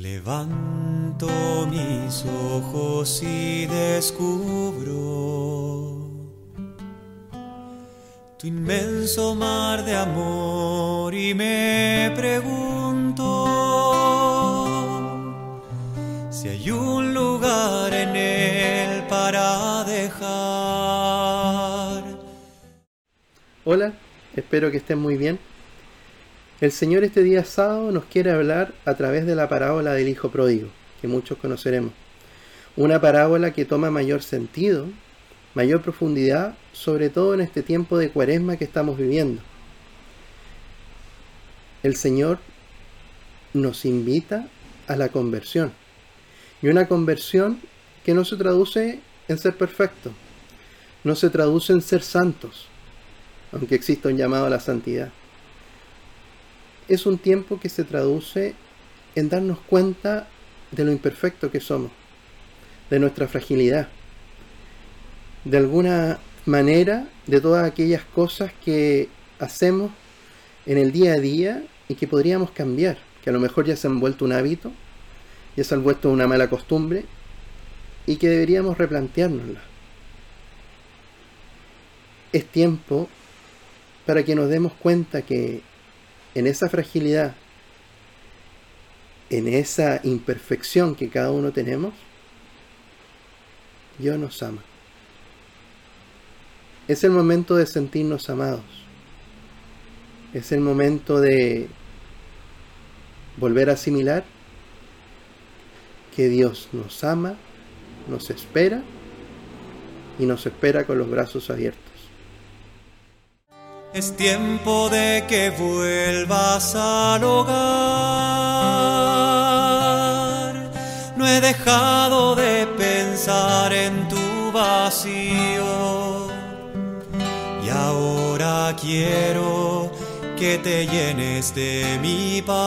Levanto mis ojos y descubro tu inmenso mar de amor y me pregunto si hay un lugar en él para dejar. Hola, espero que estén muy bien. El Señor este día sábado nos quiere hablar a través de la parábola del Hijo Pródigo, que muchos conoceremos. Una parábola que toma mayor sentido, mayor profundidad, sobre todo en este tiempo de cuaresma que estamos viviendo. El Señor nos invita a la conversión. Y una conversión que no se traduce en ser perfecto, no se traduce en ser santos, aunque exista un llamado a la santidad es un tiempo que se traduce en darnos cuenta de lo imperfecto que somos, de nuestra fragilidad, de alguna manera de todas aquellas cosas que hacemos en el día a día y que podríamos cambiar, que a lo mejor ya se han vuelto un hábito, ya se han vuelto una mala costumbre y que deberíamos replanteárnosla. Es tiempo para que nos demos cuenta que en esa fragilidad, en esa imperfección que cada uno tenemos, Dios nos ama. Es el momento de sentirnos amados. Es el momento de volver a asimilar que Dios nos ama, nos espera y nos espera con los brazos abiertos. Es tiempo de que vuelvas al hogar. No he dejado de pensar en tu vacío. Y ahora quiero que te llenes de mi paz.